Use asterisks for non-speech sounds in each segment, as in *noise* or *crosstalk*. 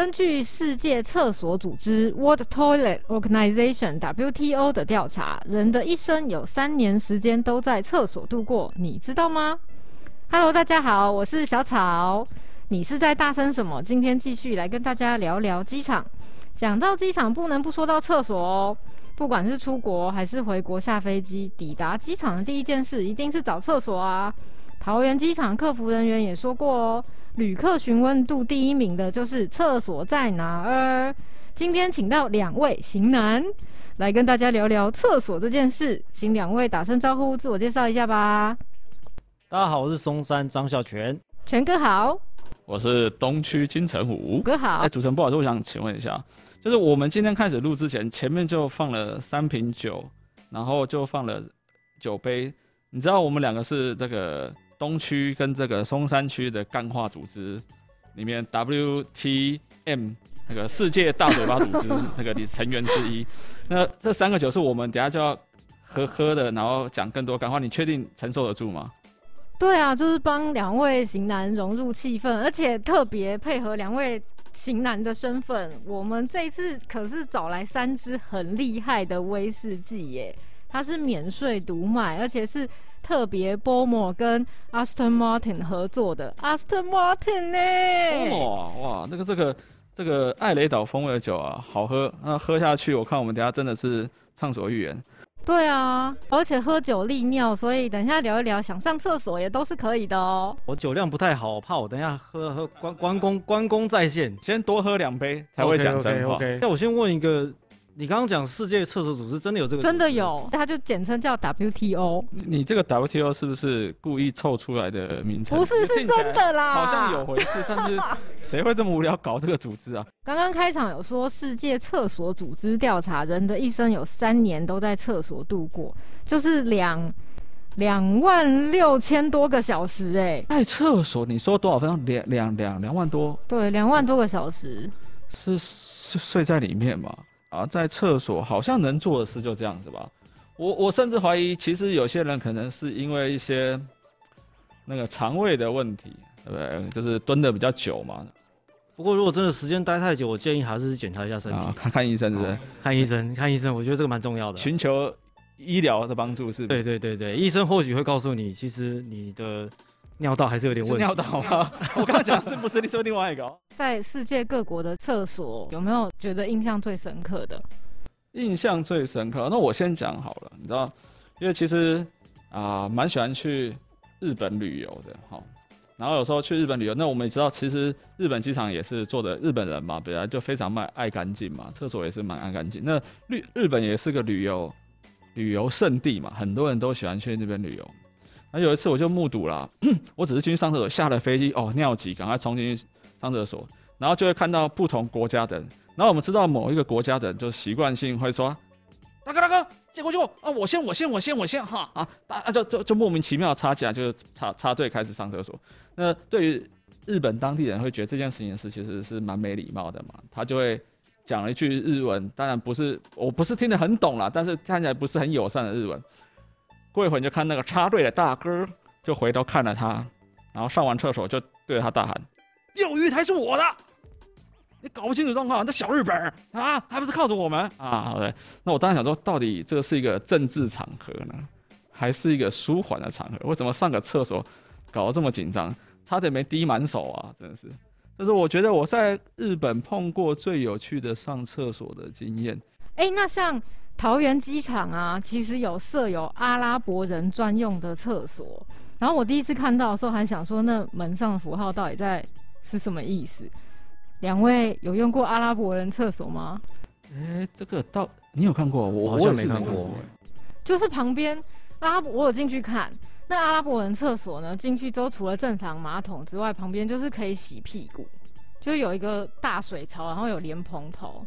根据世界厕所组织 （World Toilet Organization，WTO） 的调查，人的一生有三年时间都在厕所度过，你知道吗？Hello，大家好，我是小草。你是在大声什么？今天继续来跟大家聊聊机场。讲到机场，不能不说到厕所哦。不管是出国还是回国下飞机，抵达机场的第一件事一定是找厕所啊。桃园机场客服人员也说过哦。旅客询问度第一名的就是厕所在哪儿。今天请到两位型男来跟大家聊聊厕所这件事，请两位打声招呼，自我介绍一下吧。大家好，我是松山张孝全，全哥好。我是东区金城武，哥好。哎，主持人不好意思，我想请问一下，就是我们今天开始录之前，前面就放了三瓶酒，然后就放了酒杯，你知道我们两个是这个。东区跟这个松山区的干话组织里面，WTM 那个世界大嘴巴组织那个成员之一。*laughs* 那这三个酒是我们等下就要喝喝的，然后讲更多干话。你确定承受得住吗？对啊，就是帮两位型男融入气氛，而且特别配合两位型男的身份。我们这一次可是找来三支很厉害的威士忌耶，它是免税独卖，而且是。特别波莫跟 Aston Martin 合作的 Aston Martin 呢、欸？哇哇，那个这个这个艾雷岛风味的酒啊，好喝。那喝下去，我看我们等下真的是畅所欲言。对啊，而且喝酒利尿，所以等一下聊一聊，想上厕所也都是可以的哦。我酒量不太好，我怕我等一下喝喝关关公关公在线，先多喝两杯才会讲真话。那、okay, okay, okay. 我先问一个。你刚刚讲世界厕所组织真的有这个？真的有，它就简称叫 WTO。你这个 WTO 是不是故意凑出来的名称？不是，是真的啦。好像有回事，*laughs* 但是谁会这么无聊搞这个组织啊？刚刚开场有说世界厕所组织调查，人的一生有三年都在厕所度过，就是两两万六千多个小时哎、欸。在厕所，你说多少分钟？两两两两万多？对，两万多个小时。是是睡在里面吗？啊，在厕所好像能做的事就这样子吧。我我甚至怀疑，其实有些人可能是因为一些那个肠胃的问题，对不对？就是蹲的比较久嘛。不过如果真的时间待太久，我建议还是检查一下身体，啊、看看医生，是不是？看医生，看医生，我觉得这个蛮重要的。寻求医疗的帮助是，是？对对对对，医生或许会告诉你，其实你的。尿道还是有点问题。尿道吗？*laughs* 我刚刚讲的是不是？你说另外一个。在世界各国的厕所，有没有觉得印象最深刻的？印象最深刻，那我先讲好了。你知道，因为其实啊，蛮、呃、喜欢去日本旅游的。好，然后有时候去日本旅游，那我们也知道，其实日本机场也是做的日本人嘛，本来就非常蛮爱干净嘛，厕所也是蛮爱干净。那日日本也是个旅游旅游胜地嘛，很多人都喜欢去那边旅游。那有一次我就目睹了，*clears throat* 我只是进去上厕所，下了飞机哦，尿急，赶快冲进去上厕所，然后就会看到不同国家的人，然后我们知道某一个国家的人就习惯性会说，大哥大哥，借过去啊，我先我先我先我先哈啊，啊就就就莫名其妙插起来，就是插插队开始上厕所。那对于日本当地人会觉得这件事情是其实是蛮没礼貌的嘛，他就会讲了一句日文，当然不是我不是听得很懂啦，但是看起来不是很友善的日文。过一会儿你就看那个插队的大哥就回头看了他，然后上完厕所就对着他大喊：“钓鱼台是我的，你搞不清楚状况，那小日本啊，还不是靠着我们啊？”对，那我当时想说，到底这是一个政治场合呢，还是一个舒缓的场合？为什么上个厕所搞得这么紧张，差点没滴满手啊？真的是，就是我觉得我在日本碰过最有趣的上厕所的经验。哎、那像。桃园机场啊，其实有设有阿拉伯人专用的厕所。然后我第一次看到的时候，还想说那门上的符号到底在是什么意思？两位有用过阿拉伯人厕所吗？哎，这个到你有看过？我好像没看过。就是旁边阿拉伯，我有进去看。那阿拉伯人厕所呢，进去之后除了正常马桶之外，旁边就是可以洗屁股，就有一个大水槽，然后有莲蓬头。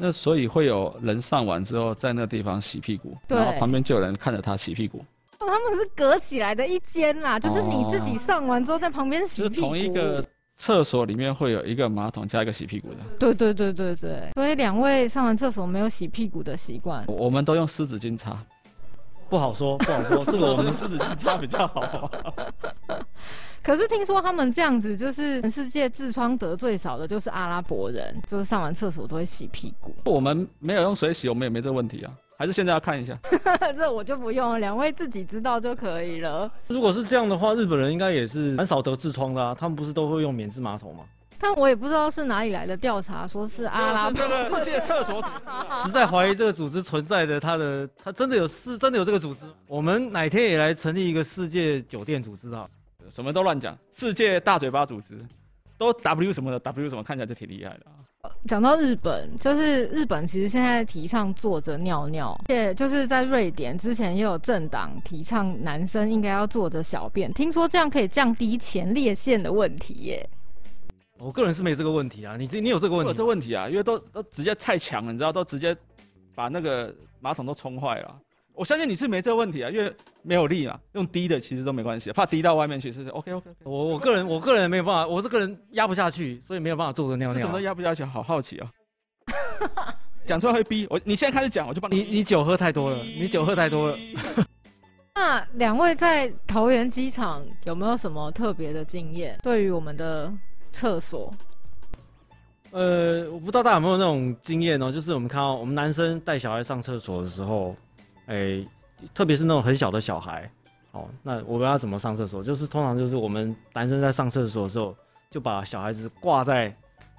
那所以会有人上完之后在那个地方洗屁股，然后旁边就有人看着他洗屁股。哦，他们是隔起来的一间啦，就是你自己上完之后在旁边洗屁股。是同一个厕所里面会有一个马桶加一个洗屁股的。对对对对对。所以两位上完厕所没有洗屁股的习惯？我们都用湿纸巾擦。不好说，不好说，这个我们湿纸巾擦比较好。可是听说他们这样子，就是全世界痔疮得最少的就是阿拉伯人，就是上完厕所都会洗屁股。我们没有用水洗，我们也没这个问题啊。还是现在要看一下，这我就不用了，两位自己知道就可以了。如果是这样的话，日本人应该也是蛮少得痔疮的啊，他们不是都会用免治马桶吗？但我也不知道是哪里来的调查，说是阿拉伯世界厕所组织，实在怀疑这个组织存在的，他的他真的有是真的有这个组织。我们哪天也来成立一个世界酒店组织啊？什么都乱讲，世界大嘴巴组织都 W 什么的 W 什么，看起来就挺厉害的啊。讲到日本，就是日本其实现在提倡坐着尿尿，而且就是在瑞典之前也有政党提倡男生应该要坐着小便，听说这样可以降低前列腺的问题耶。我个人是没这个问题啊，你这你有这个问题？有这个问题啊，因为都都直接太强了，你知道，都直接把那个马桶都冲坏了。我相信你是没这个问题啊，因为没有力啊，用低的其实都没关系，怕滴到外面去是 OK OK, okay。我我个人我个人没有办法，我这个人压不下去，所以没有办法坐着尿尿。什么都压不下去，好好奇啊、喔！讲出来会逼我，你现在开始讲，我就帮你。你你酒喝太多了，你酒喝太多了。*laughs* 那两位在桃园机场有没有什么特别的经验？对于我们的厕所？呃，我不知道大家有没有那种经验哦，就是我们看到我们男生带小孩上厕所的时候。哎、欸，特别是那种很小的小孩，哦，那我们要怎么上厕所？就是通常就是我们男生在上厕所的时候，就把小孩子挂在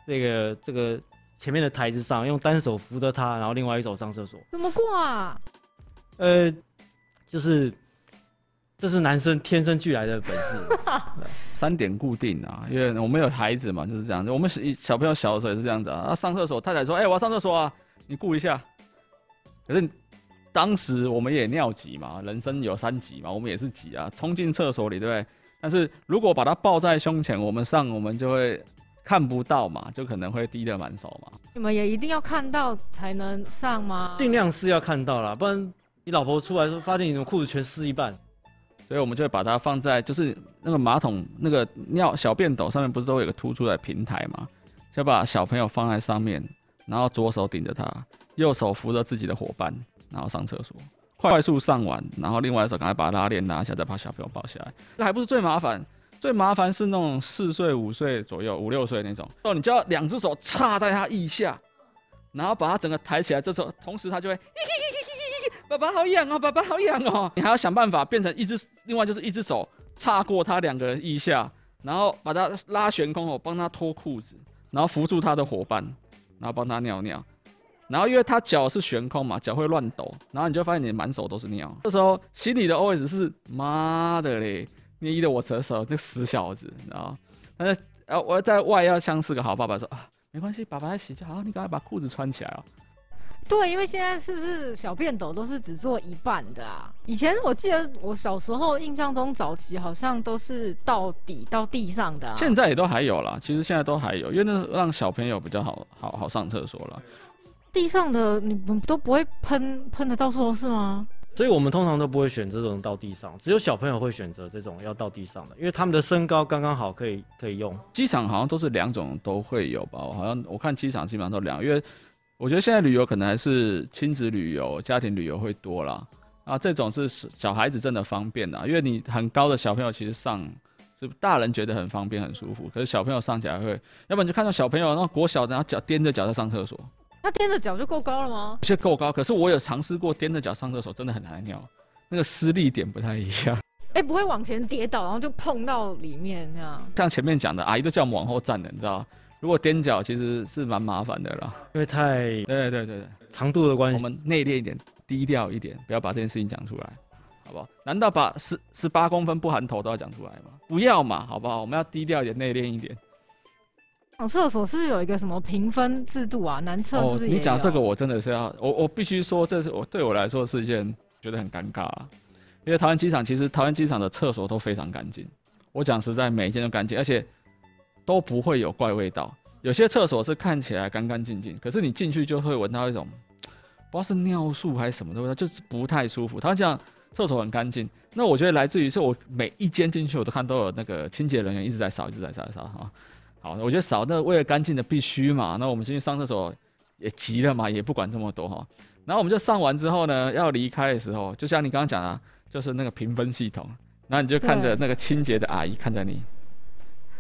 这个这个前面的台子上，用单手扶着他，然后另外一手上厕所。怎么挂啊？呃，就是这是男生天生俱来的本事。*laughs* 三点固定啊，因为我们有孩子嘛，就是这样子。我们小朋友小的时候也是这样子啊。他上厕所，太太说：“哎、欸，我要上厕所啊，你顾一下。”可是。当时我们也尿急嘛，人生有三急嘛，我们也是急啊，冲进厕所里，对不对？但是如果把它抱在胸前，我们上我们就会看不到嘛，就可能会滴得满手嘛。你们也一定要看到才能上吗？尽量是要看到啦，不然你老婆出来说发现你的裤子全湿一半，所以我们就会把它放在就是那个马桶那个尿小便斗上面，不是都有个突出来平台嘛？就把小朋友放在上面，然后左手顶着他，右手扶着自己的伙伴。然后上厕所，快速上完，然后另外一手赶快把拉链拿下，再把小朋友抱下来。这还不是最麻烦，最麻烦是那种四岁、五岁左右、五六岁那种哦，你就要两只手插在他腋下，然后把他整个抬起来。这时候，同时他就会，*laughs* 爸爸好痒哦，爸爸好痒哦。你还要想办法变成一只，另外就是一只手插过他两个人腋下，然后把他拉悬空后，帮他脱裤子，然后扶住他的伙伴，然后帮他尿尿。然后因为他脚是悬空嘛，脚会乱抖，然后你就发现你满手都是尿。这时候心里的 OS 是妈的嘞，捏的我扯手，这死小子，你知道吗？但是呃我在外要像是个好爸爸说啊，没关系，爸爸在洗就好，你赶快把裤子穿起来哦。对，因为现在是不是小便斗都是只做一半的啊？以前我记得我小时候印象中早期好像都是到底到地上的啊。现在也都还有啦，其实现在都还有，因为那让小朋友比较好好好上厕所了。地上的你们都不会喷喷的到处都是吗？所以我们通常都不会选择这种到地上，只有小朋友会选择这种要到地上的，因为他们的身高刚刚好可以可以用。机场好像都是两种都会有吧？我好像我看机场基本上都两，因为我觉得现在旅游可能还是亲子旅游、家庭旅游会多啦。啊，这种是小孩子真的方便啦，因为你很高的小朋友其实上是大人觉得很方便很舒服，可是小朋友上起来会，要不然就看到小朋友那国小然后脚踮着脚在上厕所。那踮着脚就够高了吗？是够高，可是我有尝试过踮着脚上厕所，真的很难尿，那个施力点不太一样。哎、欸，不会往前跌倒，然后就碰到里面那样。像前面讲的，阿姨都叫我们往后站的，你知道？如果踮脚其实是蛮麻烦的啦，因为太对对对对长度的关系，我们内敛一点，低调一点，不要把这件事情讲出来，好不好？难道把十十八公分不含头都要讲出来吗？不要嘛，好不好？我们要低调一点，内敛一点。上厕所是不是有一个什么评分制度啊？男厕是不是？哦，你讲这个我真的是要，我我必须说，这是我对我来说是一件觉得很尴尬啊。因为台湾机场其实台湾机场的厕所都非常干净，我讲实在每一间都干净，而且都不会有怪味道。有些厕所是看起来干干净净，可是你进去就会闻到一种不知道是尿素还是什么的味道，就是不太舒服。他讲厕所很干净，那我觉得来自于是我每一间进去我都看都有那个清洁人员一直在扫，一直在扫，扫哈。好，我觉得扫那为了干净的必须嘛，那我们进去上厕所也急了嘛，也不管这么多哈。然后我们就上完之后呢，要离开的时候，就像你刚刚讲的，就是那个评分系统，然后你就看着那个清洁的阿姨看着你，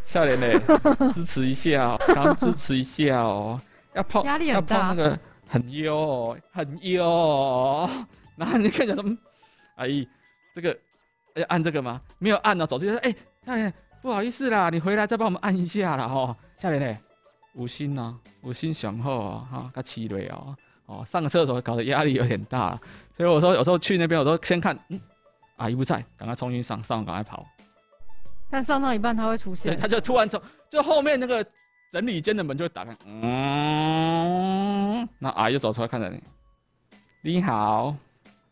笑脸嘞，支持一下，刚支持一下哦。要泡压力很大，那个很优哦，很优哦。然后你看讲说，阿姨，这个要按这个吗？没有按呢，走出去说，哎，哎，不好意思啦，你回来再帮我们按一下啦，哈。笑脸嘞，五星啊，五星雄厚啊，哈，他七类哦，哦，上个厕所搞得压力有点大，所以我说有时候去那边，我都先看，嗯，阿姨不在，赶快重新上，上赶快跑。但上到一半他会出现，他就突然从就后面那个整理间的门就会打开，嗯，那阿姨就走出来看着你，你好，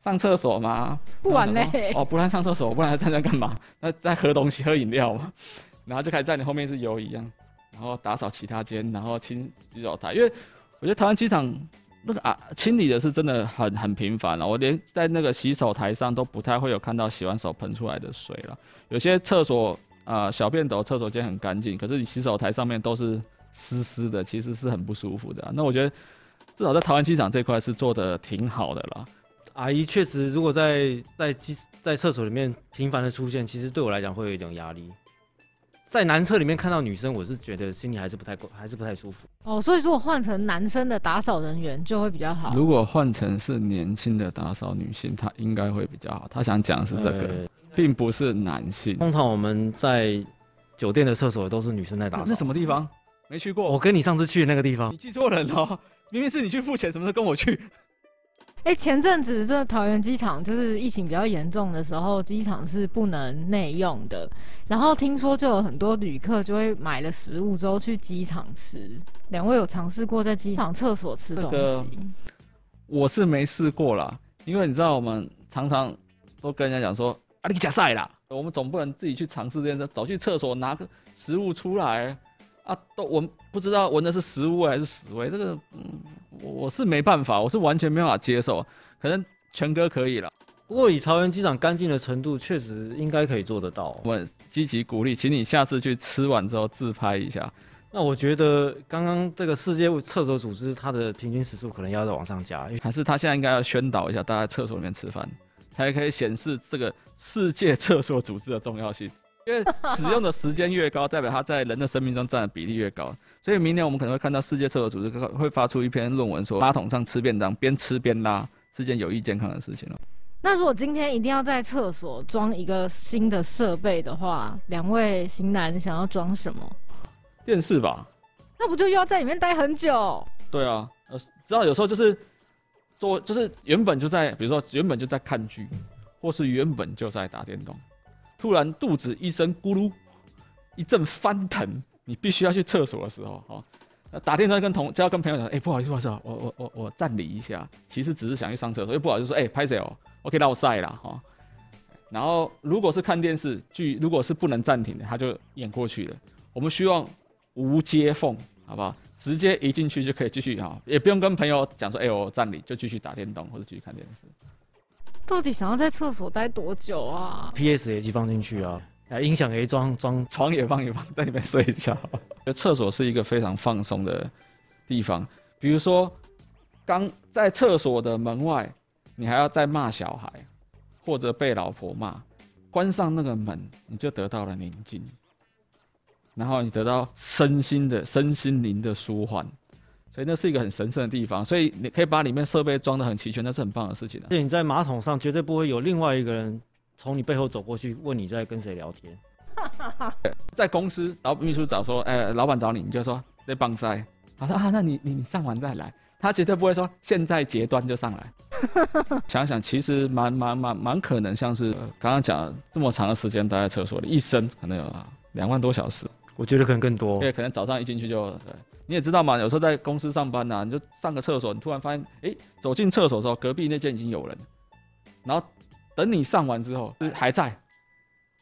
上厕所吗？不玩嘞，哦，不然上厕所，不然还站在干嘛？那在喝东西，喝饮料嘛，*laughs* 然后就开始在你后面是游一样，然后打扫其他间，然后清洗手台，因为我觉得台湾机场那个啊清理的是真的很很频繁了，我连在那个洗手台上都不太会有看到洗完手喷出来的水了，有些厕所。啊、呃，小便斗、厕所间很干净，可是你洗手台上面都是湿湿的，其实是很不舒服的、啊。那我觉得至少在台湾机场这块是做的挺好的啦。阿姨确实，如果在在机在厕所里面频繁的出现，其实对我来讲会有一种压力。在男厕里面看到女生，我是觉得心里还是不太够，还是不太舒服。哦，所以如果换成男生的打扫人员就会比较好。如果换成是年轻的打扫女性，她应该会比较好。她想讲的是这个。欸并不是男性。通常我们在酒店的厕所都是女生在打扫。那什么地方？没去过。我跟你上次去的那个地方。你记错人了，明明是你去付钱，什么时候跟我去？哎、前阵子这桃园机场就是疫情比较严重的时候，机场是不能内用的。然后听说就有很多旅客就会买了食物之后去机场吃。两位有尝试过在机场厕所吃东西？我是没试过啦，因为你知道我们常常都跟人家讲说。啊，你假赛啦！我们总不能自己去尝试这件事，走去厕所拿个食物出来啊，都闻不知道闻的是食物还是屎味，这个嗯，我是没办法，我是完全没办法接受。可能全哥可以了，不过以桃园机场干净的程度，确实应该可以做得到。我积极鼓励，请你下次去吃完之后自拍一下。那我觉得刚刚这个世界厕所组织它的平均时速可能要再往上加，还是他现在应该要宣导一下，大家在厕所里面吃饭。才可以显示这个世界厕所组织的重要性，因为使用的时间越高，代表它在人的生命中占的比例越高。所以明年我们可能会看到世界厕所组织会发出一篇论文，说马桶上吃便当边吃边拉是件有益健康的事情了。那如果今天一定要在厕所装一个新的设备的话，两位型男想要装什么？电视吧？那不就又要在里面待很久？对啊，呃，知道有时候就是。做就是原本就在，比如说原本就在看剧，或是原本就在打电动，突然肚子一声咕噜，一阵翻腾，你必须要去厕所的时候，哈，打电话跟同就要跟朋友讲，哎、不好意思，不好意思，我我我我暂离一下，其实只是想去上厕所，又不好意思说，哎、拍谁哦，我可以绕赛啦，哈。然后如果是看电视剧，如果是不能暂停的，他就演过去了。我们希望无接缝。好不好？直接一进去就可以继续哈，也不用跟朋友讲说，哎、我站里就继续打电动或者继续看电视。到底想要在厕所待多久啊？PS 也机放进去啊，啊，音响也装装，床也放一放，在里面睡一觉。厕所是一个非常放松的地方。比如说，刚在厕所的门外，你还要再骂小孩，或者被老婆骂，关上那个门，你就得到了宁静。然后你得到身心的身心灵的舒缓，所以那是一个很神圣的地方。所以你可以把里面设备装得很齐全，那是很棒的事情啊。而且你在马桶上绝对不会有另外一个人从你背后走过去问你在跟谁聊天。*laughs* 在公司，然后秘书找说，哎，老板找你，你就说在棒塞。他说啊，那你你你上完再来。他绝对不会说现在截断就上来。*laughs* 想想其实蛮蛮蛮蛮可能像是刚刚讲这么长的时间待在厕所里，一生可能有两万多小时。我觉得可能更多，对，可能早上一进去就，对，你也知道嘛，有时候在公司上班呐、啊，你就上个厕所，你突然发现，哎、欸，走进厕所的时候，隔壁那间已经有人，然后等你上完之后还在，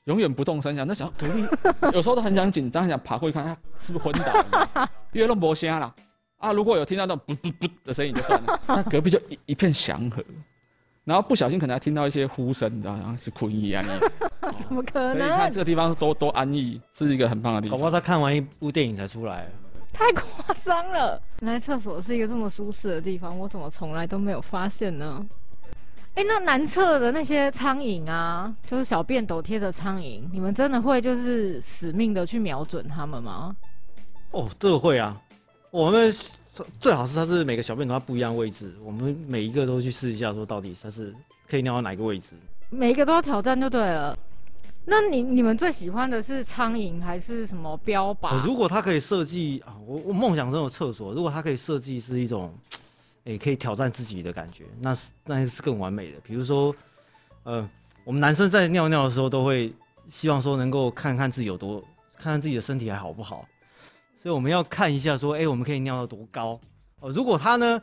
永远不动声响，那想隔壁 *laughs* 有时候都很想紧张，想爬过去看，是不是昏倒？*laughs* 因为都没声了，啊，如果有听到那种噗噗噗的声音就算了，那隔壁就一一片祥和。然后不小心可能还听到一些呼声，你知道吗？是困意 *laughs* 安逸，怎么可能？所以你看这个地方是多多安逸，是一个很棒的地方。宝宝他看完一部电影才出来，太夸张了！原来厕所是一个这么舒适的地方，我怎么从来都没有发现呢？哎、欸，那男厕的那些苍蝇啊，就是小便斗贴的苍蝇，你们真的会就是死命的去瞄准他们吗？哦，这个会啊，我们最好是它是每个小便斗它不一样位置，我们每一个都去试一下，说到底它是可以尿到哪个位置，每一个都要挑战就对了。那你你们最喜欢的是苍蝇还是什么标靶？如果它可以设计啊，我我梦想中的厕所，如果它可以设计是一种。诶，可以挑战自己的感觉，那是那是更完美的。比如说，呃，我们男生在尿尿的时候都会希望说能够看看自己有多，看看自己的身体还好不好。所以我们要看一下说，诶，我们可以尿到多高？哦，如果他呢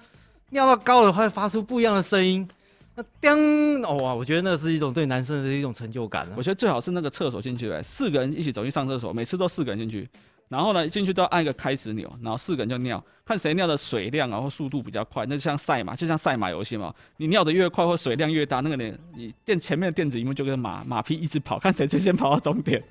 尿到高的话，会发出不一样的声音，那叮哦哇，我觉得那是一种对男生的一种成就感。我觉得最好是那个厕所进去，四个人一起走去上厕所，每次都四个人进去。然后呢，进去都要按一个开始钮，然后四个人就尿，看谁尿的水量然后速度比较快，那就像赛马，就像赛马游戏嘛。你尿的越快或水量越大，那个你你电前面的电子萤幕就跟马马匹一直跑，看谁最先跑到终点。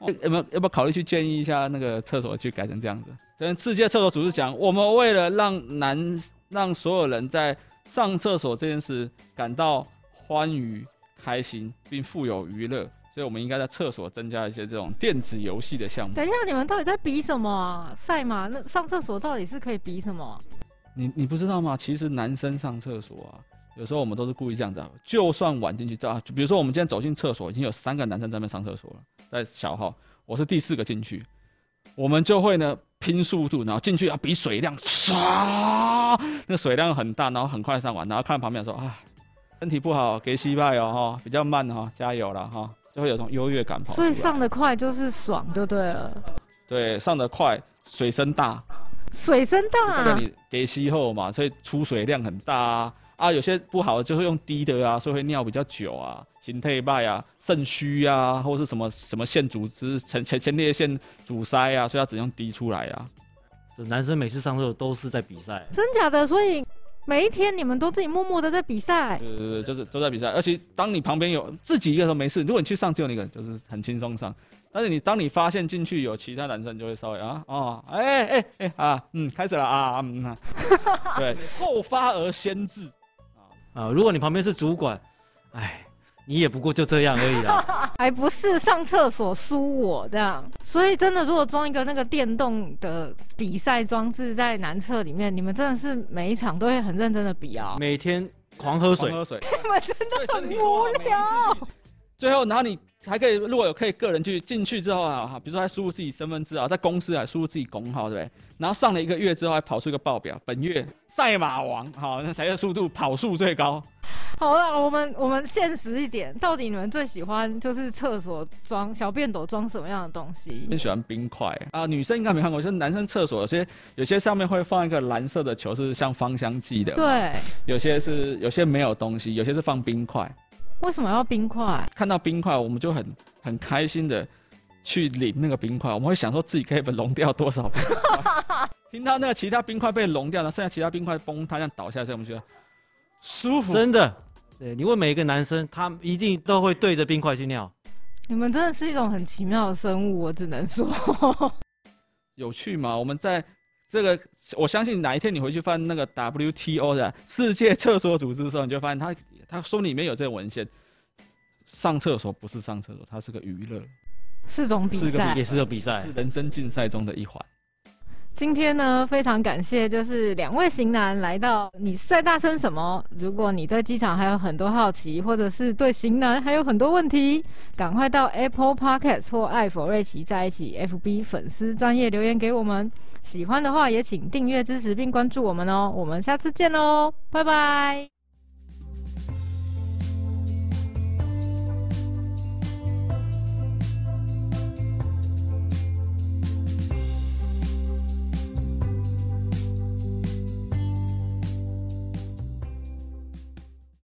要不要要不要考虑去建议一下那个厕所去改成这样子？跟世界厕所组织讲，我们为了让男让所有人在上厕所这件事感到欢愉、开心，并富有娱乐。所以，我们应该在厕所增加一些这种电子游戏的项目。等一下，你们到底在比什么啊？赛马？那上厕所到底是可以比什么？你你不知道吗？其实男生上厕所啊，有时候我们都是故意这样子啊。就算晚进去，啊，就比如说我们今天走进厕所，已经有三个男生在那边上厕所了，在小号，我是第四个进去，我们就会呢拼速度，然后进去要比水量，唰，那个水量很大，然后很快上完，然后看旁边说啊，身体不好，给失败哦，哈，比较慢哈，加油了哈。就会有种优越感跑，所以上得快就是爽就对了。对，上得快，水声大，水声大，代表你给吸后嘛，所以出水量很大啊。啊，有些不好的就会用低的啊，所以会尿比较久啊，形态败啊，肾虚啊，或是什么什么腺组织前前前列腺阻塞啊，所以要只用滴出来啊。男生每次上厕所都是在比赛，真假的？所以。每一天你们都自己默默的在比赛，对对对，就是都在比赛。而且当你旁边有自己一个人没事，如果你去上只有你一个人，就是很轻松上。但是你当你发现进去有其他男生，就会稍微啊哦，哎哎哎啊，嗯，开始了啊，嗯，啊、对，*laughs* 后发而先至啊啊，如果你旁边是主管，哎。你也不过就这样而已啦，*laughs* 还不是上厕所输我这样，所以真的，如果装一个那个电动的比赛装置在男厕里面，你们真的是每一场都会很认真的比啊，每天狂喝水，狂喝水，*laughs* 你们真的很无聊。最后，然后你还可以，如果有可以个人去进去之后啊，比如说还输入自己身份证啊，在公司啊输入自己工号，对不对？然后上了一个月之后，还跑出一个报表，本月赛马王，好，那谁的速度跑速最高？好了，我们我们现实一点，到底你们最喜欢就是厕所装小便斗装什么样的东西？最喜欢冰块啊，女生应该没看过，就是男生厕所有些有些上面会放一个蓝色的球，是像芳香剂的。对，有些是有些没有东西，有些是放冰块。为什么要冰块？看到冰块，我们就很很开心的去领那个冰块，我们会想说自己可以融掉多少冰块。*laughs* 听到那个其他冰块被融掉了，剩下其他冰块崩塌这样倒下去，我们觉得舒服。真的。对，你问每一个男生，他一定都会对着冰块去尿。你们真的是一种很奇妙的生物，我只能说。*laughs* 有趣吗？我们在这个，我相信哪一天你回去翻那个 WTO 的世界厕所组织的时候，你就发现他他说里面有这个文献，上厕所不是上厕所，它是个娱乐，是种比赛，也是个比赛，是人生竞赛中的一环。今天呢，非常感谢，就是两位型男来到。你是在大声什么？如果你对机场还有很多好奇，或者是对型男还有很多问题，赶快到 Apple Podcast 或艾佛瑞奇在一起 FB 粉丝专业留言给我们。喜欢的话，也请订阅支持并关注我们哦。我们下次见喽，拜拜。